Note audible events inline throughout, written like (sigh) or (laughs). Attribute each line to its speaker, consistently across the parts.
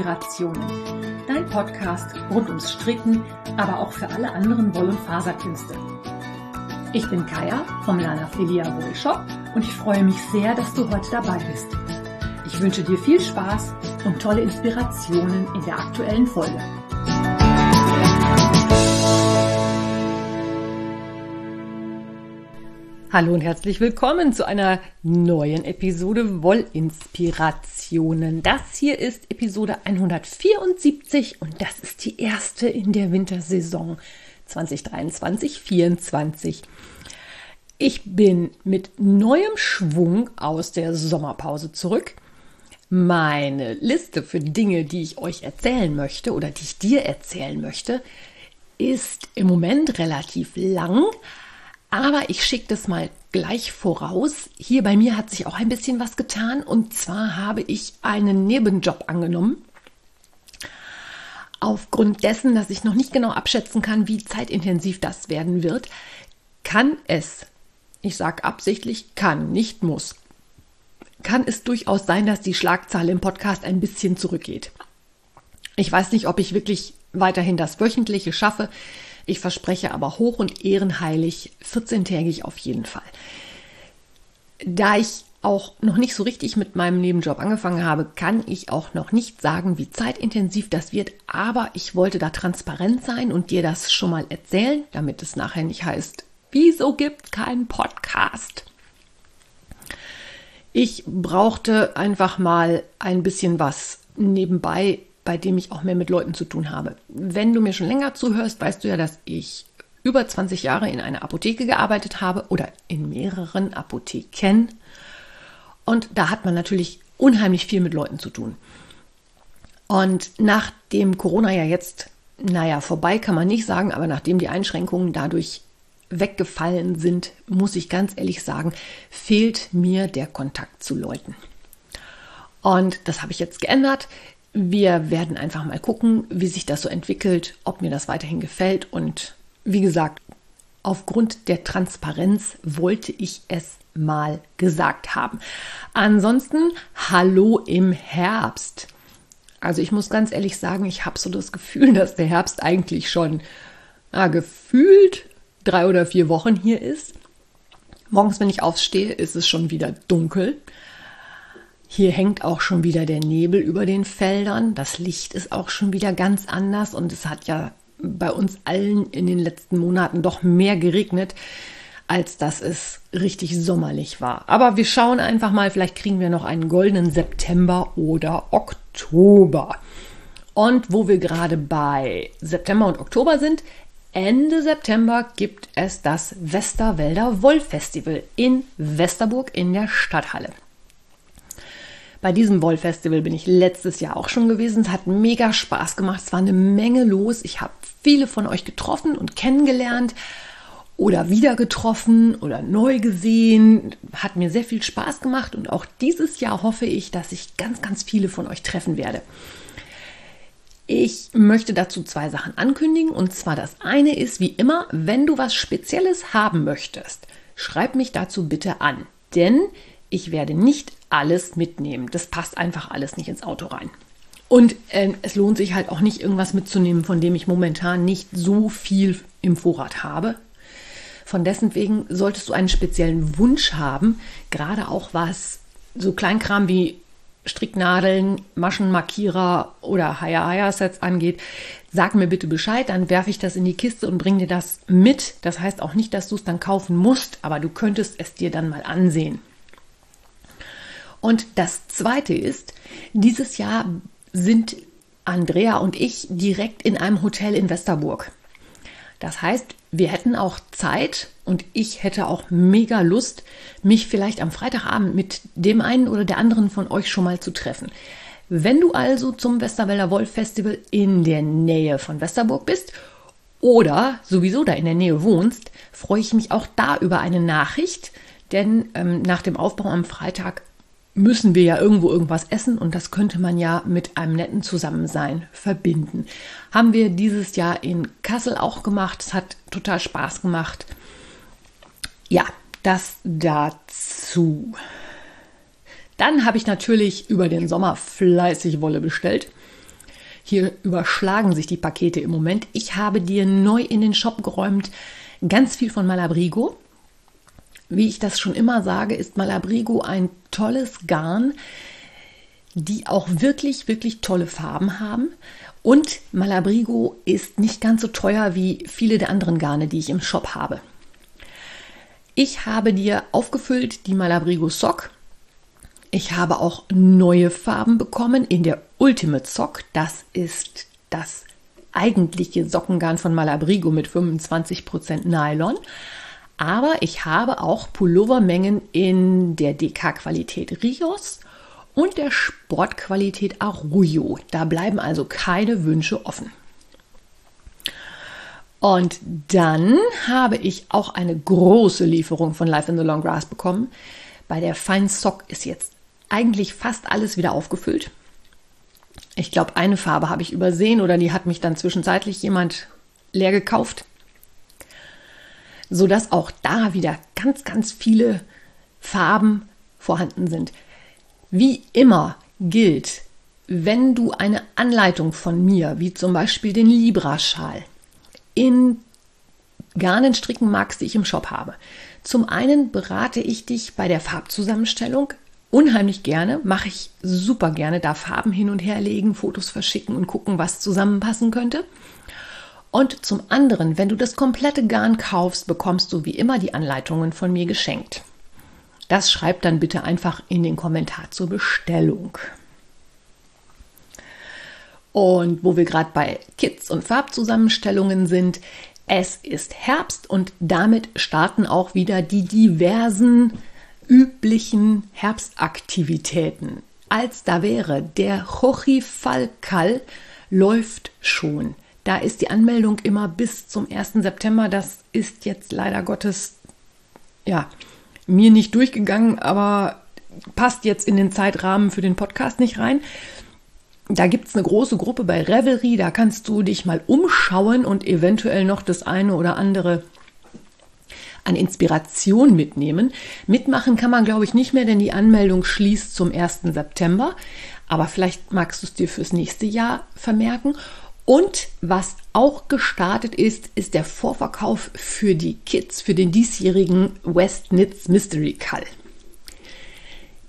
Speaker 1: Inspirationen. Dein Podcast rund ums Stricken, aber auch für alle anderen Woll- und Faserkünste. Ich bin Kaya vom Lana Filia Wool Shop und ich freue mich sehr, dass du heute dabei bist. Ich wünsche dir viel Spaß und tolle Inspirationen in der aktuellen Folge. Hallo und herzlich willkommen zu einer neuen Episode Wollinspirationen. Das hier ist Episode 174 und das ist die erste in der Wintersaison 2023-24. Ich bin mit neuem Schwung aus der Sommerpause zurück. Meine Liste für Dinge, die ich euch erzählen möchte oder die ich dir erzählen möchte, ist im Moment relativ lang, aber ich schicke das mal gleich voraus. Hier bei mir hat sich auch ein bisschen was getan. Und zwar habe ich einen Nebenjob angenommen. Aufgrund dessen, dass ich noch nicht genau abschätzen kann, wie zeitintensiv das werden wird, kann es, ich sage absichtlich, kann, nicht muss, kann es durchaus sein, dass die Schlagzahl im Podcast ein bisschen zurückgeht. Ich weiß nicht, ob ich wirklich weiterhin das Wöchentliche schaffe. Ich verspreche aber hoch und ehrenheilig 14-tägig auf jeden Fall. Da ich auch noch nicht so richtig mit meinem Nebenjob angefangen habe, kann ich auch noch nicht sagen, wie zeitintensiv das wird, aber ich wollte da transparent sein und dir das schon mal erzählen, damit es nachher nicht heißt, wieso gibt keinen Podcast? Ich brauchte einfach mal ein bisschen was nebenbei bei dem ich auch mehr mit Leuten zu tun habe. Wenn du mir schon länger zuhörst, weißt du ja, dass ich über 20 Jahre in einer Apotheke gearbeitet habe oder in mehreren Apotheken. Und da hat man natürlich unheimlich viel mit Leuten zu tun. Und nachdem Corona ja jetzt, naja, vorbei kann man nicht sagen, aber nachdem die Einschränkungen dadurch weggefallen sind, muss ich ganz ehrlich sagen, fehlt mir der Kontakt zu Leuten. Und das habe ich jetzt geändert. Wir werden einfach mal gucken, wie sich das so entwickelt, ob mir das weiterhin gefällt. Und wie gesagt, aufgrund der Transparenz wollte ich es mal gesagt haben. Ansonsten, hallo im Herbst. Also ich muss ganz ehrlich sagen, ich habe so das Gefühl, (laughs) dass der Herbst eigentlich schon na, gefühlt drei oder vier Wochen hier ist. Morgens, wenn ich aufstehe, ist es schon wieder dunkel. Hier hängt auch schon wieder der Nebel über den Feldern. Das Licht ist auch schon wieder ganz anders und es hat ja bei uns allen in den letzten Monaten doch mehr geregnet, als dass es richtig sommerlich war. Aber wir schauen einfach mal, vielleicht kriegen wir noch einen goldenen September oder Oktober. Und wo wir gerade bei September und Oktober sind, Ende September gibt es das Westerwälder Wollfestival in Westerburg in der Stadthalle. Bei diesem Wollfestival bin ich letztes Jahr auch schon gewesen. Es hat mega Spaß gemacht. Es war eine Menge los. Ich habe viele von euch getroffen und kennengelernt oder wieder getroffen oder neu gesehen. Hat mir sehr viel Spaß gemacht und auch dieses Jahr hoffe ich, dass ich ganz, ganz viele von euch treffen werde. Ich möchte dazu zwei Sachen ankündigen. Und zwar das eine ist, wie immer, wenn du was Spezielles haben möchtest, schreib mich dazu bitte an. Denn ich werde nicht alles mitnehmen. Das passt einfach alles nicht ins Auto rein. Und äh, es lohnt sich halt auch nicht, irgendwas mitzunehmen, von dem ich momentan nicht so viel im Vorrat habe. Von dessen wegen solltest du einen speziellen Wunsch haben, gerade auch was so Kleinkram wie Stricknadeln, Maschenmarkierer oder Haya-Haya-Sets angeht, sag mir bitte Bescheid, dann werfe ich das in die Kiste und bringe dir das mit. Das heißt auch nicht, dass du es dann kaufen musst, aber du könntest es dir dann mal ansehen. Und das Zweite ist, dieses Jahr sind Andrea und ich direkt in einem Hotel in Westerburg. Das heißt, wir hätten auch Zeit und ich hätte auch mega Lust, mich vielleicht am Freitagabend mit dem einen oder der anderen von euch schon mal zu treffen. Wenn du also zum Westerwälder Wolf Festival in der Nähe von Westerburg bist oder sowieso da in der Nähe wohnst, freue ich mich auch da über eine Nachricht, denn ähm, nach dem Aufbau am Freitag müssen wir ja irgendwo irgendwas essen und das könnte man ja mit einem netten Zusammensein verbinden. Haben wir dieses Jahr in Kassel auch gemacht. Es hat total Spaß gemacht. Ja, das dazu. Dann habe ich natürlich über den Sommer fleißig Wolle bestellt. Hier überschlagen sich die Pakete im Moment. Ich habe dir neu in den Shop geräumt ganz viel von Malabrigo. Wie ich das schon immer sage, ist Malabrigo ein tolles Garn, die auch wirklich, wirklich tolle Farben haben. Und Malabrigo ist nicht ganz so teuer wie viele der anderen Garne, die ich im Shop habe. Ich habe dir aufgefüllt die Malabrigo Sock. Ich habe auch neue Farben bekommen in der Ultimate Sock. Das ist das eigentliche Sockengarn von Malabrigo mit 25% Nylon. Aber ich habe auch Pullovermengen in der DK-Qualität Rios und der Sportqualität Arroyo. Da bleiben also keine Wünsche offen. Und dann habe ich auch eine große Lieferung von Life in the Long Grass bekommen. Bei der Fine Sock ist jetzt eigentlich fast alles wieder aufgefüllt. Ich glaube, eine Farbe habe ich übersehen oder die hat mich dann zwischenzeitlich jemand leer gekauft. Sodass auch da wieder ganz, ganz viele Farben vorhanden sind. Wie immer gilt, wenn du eine Anleitung von mir, wie zum Beispiel den Libra-Schal, in Garnen stricken magst, die ich im Shop habe. Zum einen berate ich dich bei der Farbzusammenstellung unheimlich gerne, mache ich super gerne, da Farben hin und her legen, Fotos verschicken und gucken, was zusammenpassen könnte. Und zum anderen, wenn du das komplette Garn kaufst, bekommst du wie immer die Anleitungen von mir geschenkt. Das schreibt dann bitte einfach in den Kommentar zur Bestellung. Und wo wir gerade bei Kits und Farbzusammenstellungen sind, es ist Herbst und damit starten auch wieder die diversen üblichen Herbstaktivitäten. Als da wäre, der Falkal läuft schon. Da ist die Anmeldung immer bis zum 1. September. Das ist jetzt leider Gottes ja, mir nicht durchgegangen, aber passt jetzt in den Zeitrahmen für den Podcast nicht rein. Da gibt es eine große Gruppe bei Revelry, da kannst du dich mal umschauen und eventuell noch das eine oder andere an Inspiration mitnehmen. Mitmachen kann man, glaube ich, nicht mehr, denn die Anmeldung schließt zum 1. September. Aber vielleicht magst du es dir fürs nächste Jahr vermerken. Und was auch gestartet ist, ist der Vorverkauf für die Kids für den diesjährigen West Knits Mystery Call.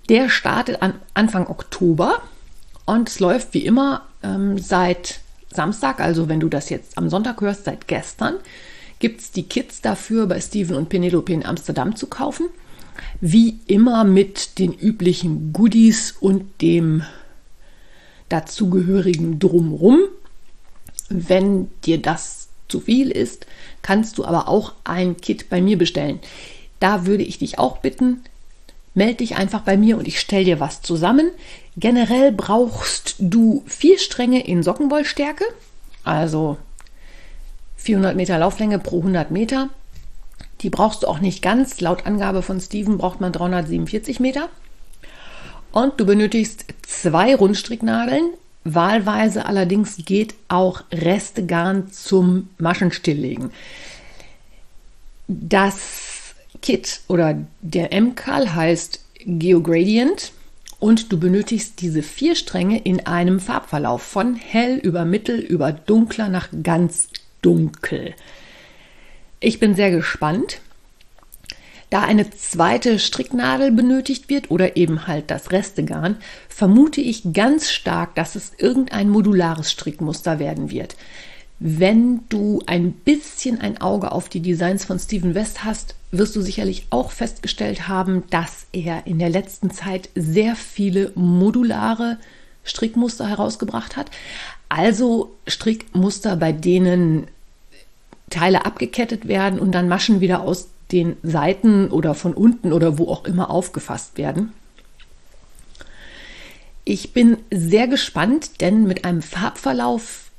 Speaker 1: Der startet an Anfang Oktober und es läuft wie immer ähm, seit Samstag, also wenn du das jetzt am Sonntag hörst, seit gestern, gibt es die Kits dafür bei Steven und Penelope in Amsterdam zu kaufen. Wie immer mit den üblichen Goodies und dem dazugehörigen Drumrum. Wenn dir das zu viel ist, kannst du aber auch ein Kit bei mir bestellen. Da würde ich dich auch bitten, melde dich einfach bei mir und ich stelle dir was zusammen. Generell brauchst du vier Stränge in Sockenwollstärke, also 400 Meter Lauflänge pro 100 Meter. Die brauchst du auch nicht ganz. Laut Angabe von Steven braucht man 347 Meter. Und du benötigst zwei Rundstricknadeln, Wahlweise allerdings geht auch Restegarn zum Maschenstilllegen. Das Kit oder der M-Kal heißt Geogradient und du benötigst diese vier Stränge in einem Farbverlauf von hell über mittel über dunkler nach ganz dunkel. Ich bin sehr gespannt. Da eine zweite Stricknadel benötigt wird oder eben halt das Restegarn, vermute ich ganz stark, dass es irgendein modulares Strickmuster werden wird. Wenn du ein bisschen ein Auge auf die Designs von Steven West hast, wirst du sicherlich auch festgestellt haben, dass er in der letzten Zeit sehr viele modulare Strickmuster herausgebracht hat. Also Strickmuster, bei denen Teile abgekettet werden und dann Maschen wieder aus den Seiten oder von unten oder wo auch immer aufgefasst werden. Ich bin sehr gespannt, denn mit einem Farbverlauf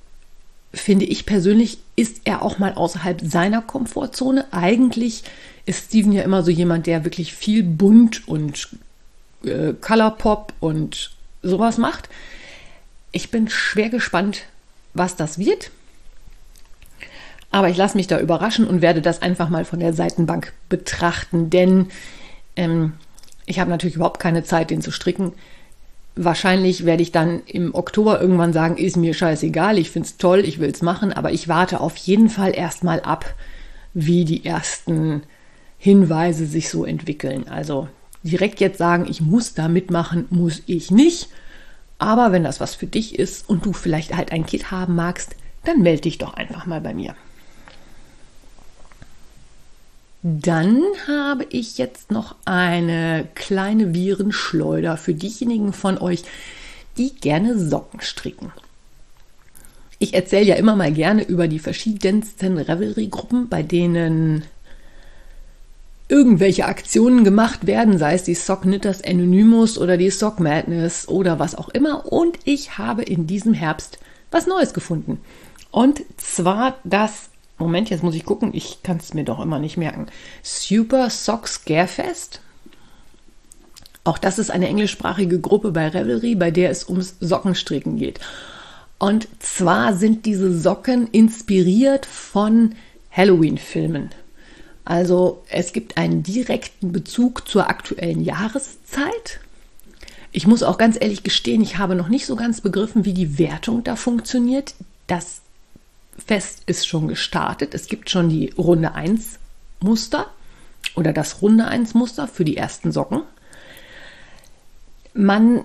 Speaker 1: finde ich persönlich, ist er auch mal außerhalb seiner Komfortzone. Eigentlich ist Steven ja immer so jemand, der wirklich viel bunt und äh, Colorpop und sowas macht. Ich bin schwer gespannt, was das wird. Aber ich lasse mich da überraschen und werde das einfach mal von der Seitenbank betrachten, denn ähm, ich habe natürlich überhaupt keine Zeit, den zu stricken. Wahrscheinlich werde ich dann im Oktober irgendwann sagen, ist mir scheißegal, ich finde es toll, ich will es machen, aber ich warte auf jeden Fall erstmal ab, wie die ersten Hinweise sich so entwickeln. Also direkt jetzt sagen, ich muss da mitmachen, muss ich nicht. Aber wenn das was für dich ist und du vielleicht halt ein Kit haben magst, dann melde dich doch einfach mal bei mir. Dann habe ich jetzt noch eine kleine Virenschleuder für diejenigen von euch, die gerne Socken stricken. Ich erzähle ja immer mal gerne über die verschiedensten Revelry-Gruppen, bei denen irgendwelche Aktionen gemacht werden, sei es die Sock Knitters Anonymous oder die Sock Madness oder was auch immer. Und ich habe in diesem Herbst was Neues gefunden. Und zwar das Moment, jetzt muss ich gucken, ich kann es mir doch immer nicht merken. Super Sock Scarefest. Auch das ist eine englischsprachige Gruppe bei Revelry, bei der es ums Sockenstricken geht. Und zwar sind diese Socken inspiriert von Halloween-Filmen. Also es gibt einen direkten Bezug zur aktuellen Jahreszeit. Ich muss auch ganz ehrlich gestehen, ich habe noch nicht so ganz begriffen, wie die Wertung da funktioniert. Das Fest ist schon gestartet. Es gibt schon die Runde 1 Muster oder das Runde 1 Muster für die ersten Socken. Man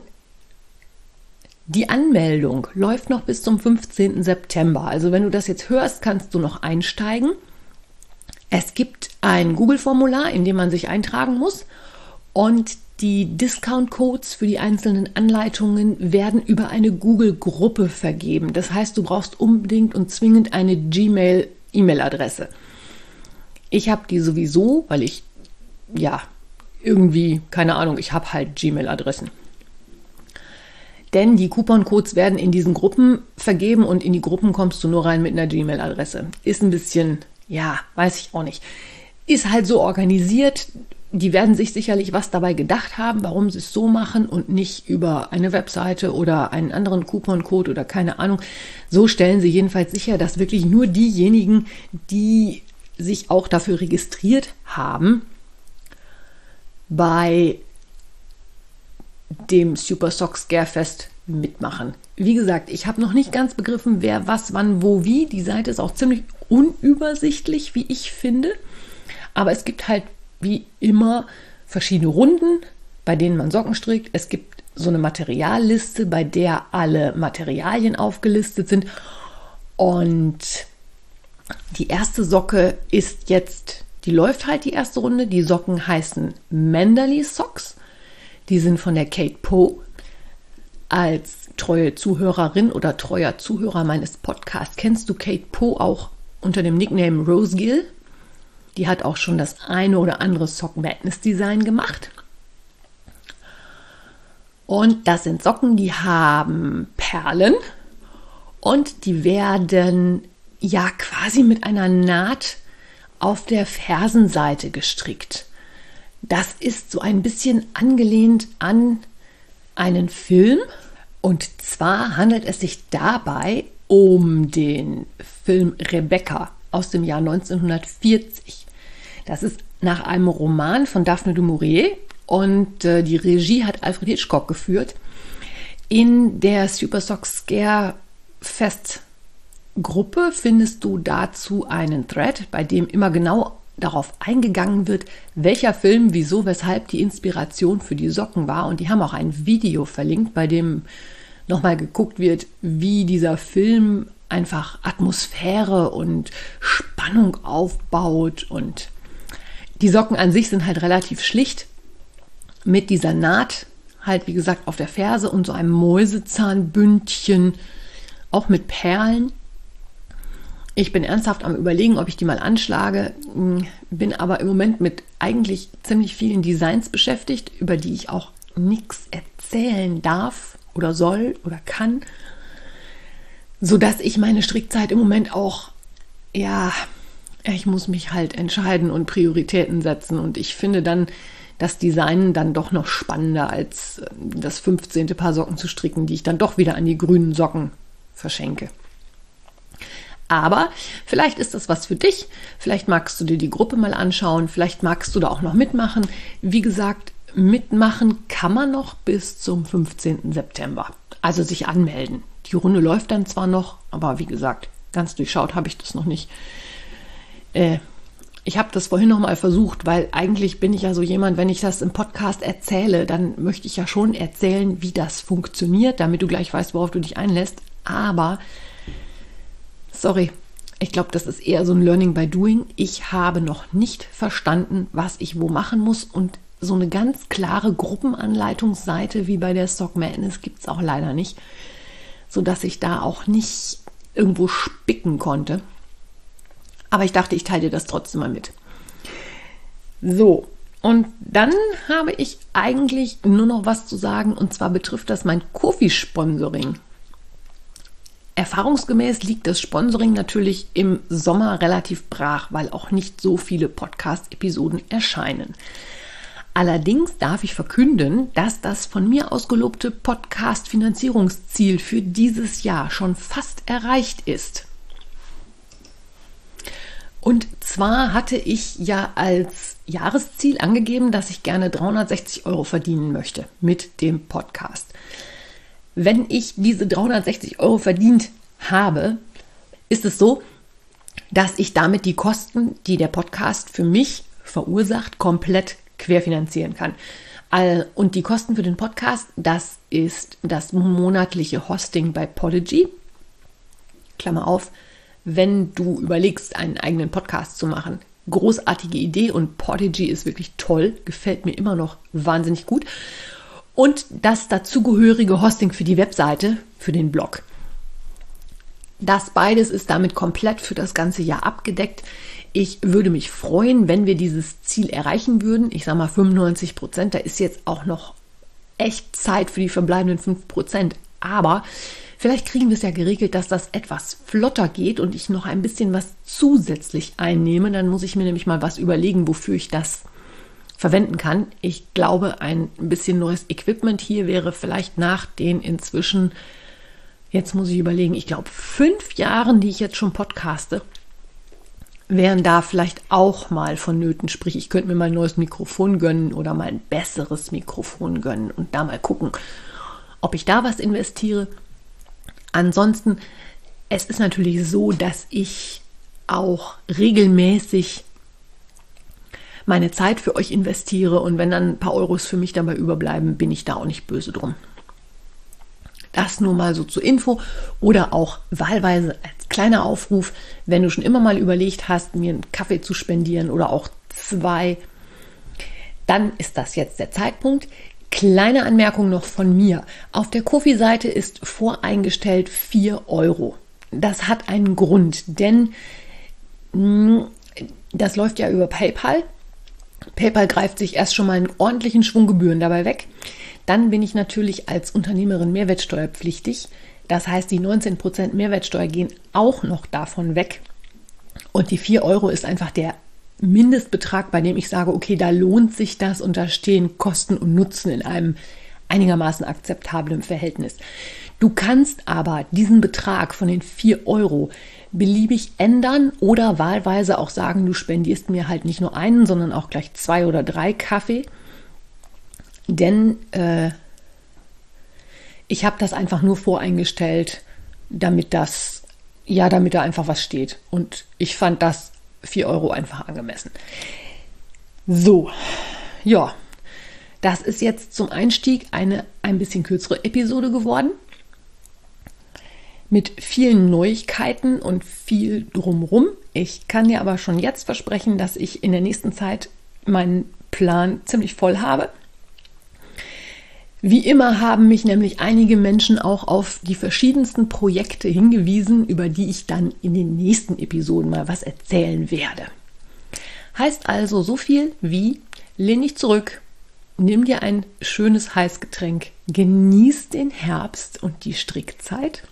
Speaker 1: die Anmeldung läuft noch bis zum 15. September. Also wenn du das jetzt hörst, kannst du noch einsteigen. Es gibt ein Google-Formular, in dem man sich eintragen muss. Und die Discount-Codes für die einzelnen Anleitungen werden über eine Google-Gruppe vergeben. Das heißt, du brauchst unbedingt und zwingend eine Gmail-E-Mail-Adresse. Ich habe die sowieso, weil ich, ja, irgendwie, keine Ahnung, ich habe halt Gmail-Adressen. Denn die Coupon-Codes werden in diesen Gruppen vergeben und in die Gruppen kommst du nur rein mit einer Gmail-Adresse. Ist ein bisschen, ja, weiß ich auch nicht. Ist halt so organisiert, die werden sich sicherlich was dabei gedacht haben, warum sie es so machen und nicht über eine Webseite oder einen anderen Couponcode oder keine Ahnung. So stellen sie jedenfalls sicher, dass wirklich nur diejenigen, die sich auch dafür registriert haben, bei dem Super Sock Scarefest mitmachen. Wie gesagt, ich habe noch nicht ganz begriffen, wer was, wann, wo, wie. Die Seite ist auch ziemlich unübersichtlich, wie ich finde. Aber es gibt halt wie immer verschiedene Runden, bei denen man Socken strickt. Es gibt so eine Materialliste, bei der alle Materialien aufgelistet sind. Und die erste Socke ist jetzt, die läuft halt die erste Runde. Die Socken heißen Manderly Socks. Die sind von der Kate Poe. Als treue Zuhörerin oder treuer Zuhörer meines Podcasts kennst du Kate Poe auch unter dem Nickname Rose Gill. Die hat auch schon das eine oder andere Sock Madness Design gemacht. Und das sind Socken, die haben Perlen und die werden ja quasi mit einer Naht auf der Fersenseite gestrickt. Das ist so ein bisschen angelehnt an einen Film. Und zwar handelt es sich dabei um den Film Rebecca aus dem Jahr 1940. Das ist nach einem Roman von Daphne du Maurier und äh, die Regie hat Alfred Hitchcock geführt. In der Super Sock Scare Fest Gruppe findest du dazu einen Thread, bei dem immer genau darauf eingegangen wird, welcher Film, wieso, weshalb die Inspiration für die Socken war. Und die haben auch ein Video verlinkt, bei dem nochmal geguckt wird, wie dieser Film einfach Atmosphäre und Spannung aufbaut und die Socken an sich sind halt relativ schlicht mit dieser Naht, halt wie gesagt auf der Ferse und so einem Mäusezahnbündchen, auch mit Perlen. Ich bin ernsthaft am Überlegen, ob ich die mal anschlage, bin aber im Moment mit eigentlich ziemlich vielen Designs beschäftigt, über die ich auch nichts erzählen darf oder soll oder kann, sodass ich meine Strickzeit im Moment auch ja ich muss mich halt entscheiden und Prioritäten setzen. Und ich finde dann das Design dann doch noch spannender, als äh, das 15. Paar Socken zu stricken, die ich dann doch wieder an die grünen Socken verschenke. Aber vielleicht ist das was für dich. Vielleicht magst du dir die Gruppe mal anschauen. Vielleicht magst du da auch noch mitmachen. Wie gesagt, mitmachen kann man noch bis zum 15. September. Also sich anmelden. Die Runde läuft dann zwar noch, aber wie gesagt, ganz durchschaut habe ich das noch nicht. Äh, ich habe das vorhin noch mal versucht, weil eigentlich bin ich ja so jemand, wenn ich das im Podcast erzähle, dann möchte ich ja schon erzählen, wie das funktioniert, damit du gleich weißt, worauf du dich einlässt. Aber, sorry, ich glaube, das ist eher so ein Learning by Doing. Ich habe noch nicht verstanden, was ich wo machen muss und so eine ganz klare Gruppenanleitungsseite wie bei der Stock Madness gibt es auch leider nicht, sodass ich da auch nicht irgendwo spicken konnte. Aber ich dachte, ich teile dir das trotzdem mal mit. So, und dann habe ich eigentlich nur noch was zu sagen, und zwar betrifft das mein Kofi-Sponsoring. Erfahrungsgemäß liegt das Sponsoring natürlich im Sommer relativ brach, weil auch nicht so viele Podcast-Episoden erscheinen. Allerdings darf ich verkünden, dass das von mir ausgelobte Podcast-Finanzierungsziel für dieses Jahr schon fast erreicht ist. Und zwar hatte ich ja als Jahresziel angegeben, dass ich gerne 360 Euro verdienen möchte mit dem Podcast. Wenn ich diese 360 Euro verdient habe, ist es so, dass ich damit die Kosten, die der Podcast für mich verursacht, komplett querfinanzieren kann. Und die Kosten für den Podcast, das ist das monatliche Hosting bei Podigy. Klammer auf, wenn du überlegst, einen eigenen Podcast zu machen. Großartige Idee und Podigy ist wirklich toll, gefällt mir immer noch wahnsinnig gut. Und das dazugehörige Hosting für die Webseite, für den Blog. Das beides ist damit komplett für das ganze Jahr abgedeckt. Ich würde mich freuen, wenn wir dieses Ziel erreichen würden. Ich sage mal 95 Prozent. Da ist jetzt auch noch echt Zeit für die verbleibenden 5 Prozent. Aber Vielleicht kriegen wir es ja geregelt, dass das etwas flotter geht und ich noch ein bisschen was zusätzlich einnehme. Dann muss ich mir nämlich mal was überlegen, wofür ich das verwenden kann. Ich glaube, ein bisschen neues Equipment hier wäre vielleicht nach den inzwischen, jetzt muss ich überlegen, ich glaube fünf Jahren, die ich jetzt schon podcaste, wären da vielleicht auch mal vonnöten. Sprich, ich könnte mir mal ein neues Mikrofon gönnen oder mal ein besseres Mikrofon gönnen und da mal gucken, ob ich da was investiere Ansonsten, es ist natürlich so, dass ich auch regelmäßig meine Zeit für euch investiere und wenn dann ein paar Euros für mich dabei überbleiben, bin ich da auch nicht böse drum. Das nur mal so zur Info oder auch wahlweise als kleiner Aufruf, wenn du schon immer mal überlegt hast, mir einen Kaffee zu spendieren oder auch zwei, dann ist das jetzt der Zeitpunkt. Kleine Anmerkung noch von mir. Auf der Kofi-Seite ist voreingestellt 4 Euro. Das hat einen Grund, denn hm, das läuft ja über PayPal. PayPal greift sich erst schon mal einen ordentlichen Schwung Gebühren dabei weg. Dann bin ich natürlich als Unternehmerin mehrwertsteuerpflichtig. Das heißt, die 19% Mehrwertsteuer gehen auch noch davon weg. Und die 4 Euro ist einfach der Mindestbetrag, bei dem ich sage, okay, da lohnt sich das und da stehen Kosten und Nutzen in einem einigermaßen akzeptablen Verhältnis. Du kannst aber diesen Betrag von den 4 Euro beliebig ändern oder wahlweise auch sagen, du spendierst mir halt nicht nur einen, sondern auch gleich zwei oder drei Kaffee. Denn äh, ich habe das einfach nur voreingestellt, damit das, ja, damit da einfach was steht. Und ich fand das 4 Euro einfach angemessen. So, ja, das ist jetzt zum Einstieg eine ein bisschen kürzere Episode geworden. Mit vielen Neuigkeiten und viel drumrum. Ich kann dir aber schon jetzt versprechen, dass ich in der nächsten Zeit meinen Plan ziemlich voll habe. Wie immer haben mich nämlich einige Menschen auch auf die verschiedensten Projekte hingewiesen, über die ich dann in den nächsten Episoden mal was erzählen werde. Heißt also so viel wie lehn dich zurück, nimm dir ein schönes Heißgetränk, genieß den Herbst und die Strickzeit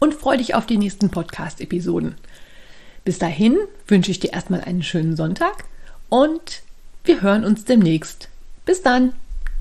Speaker 1: und freu dich auf die nächsten Podcast-Episoden. Bis dahin wünsche ich dir erstmal einen schönen Sonntag und wir hören uns demnächst. Bis dann!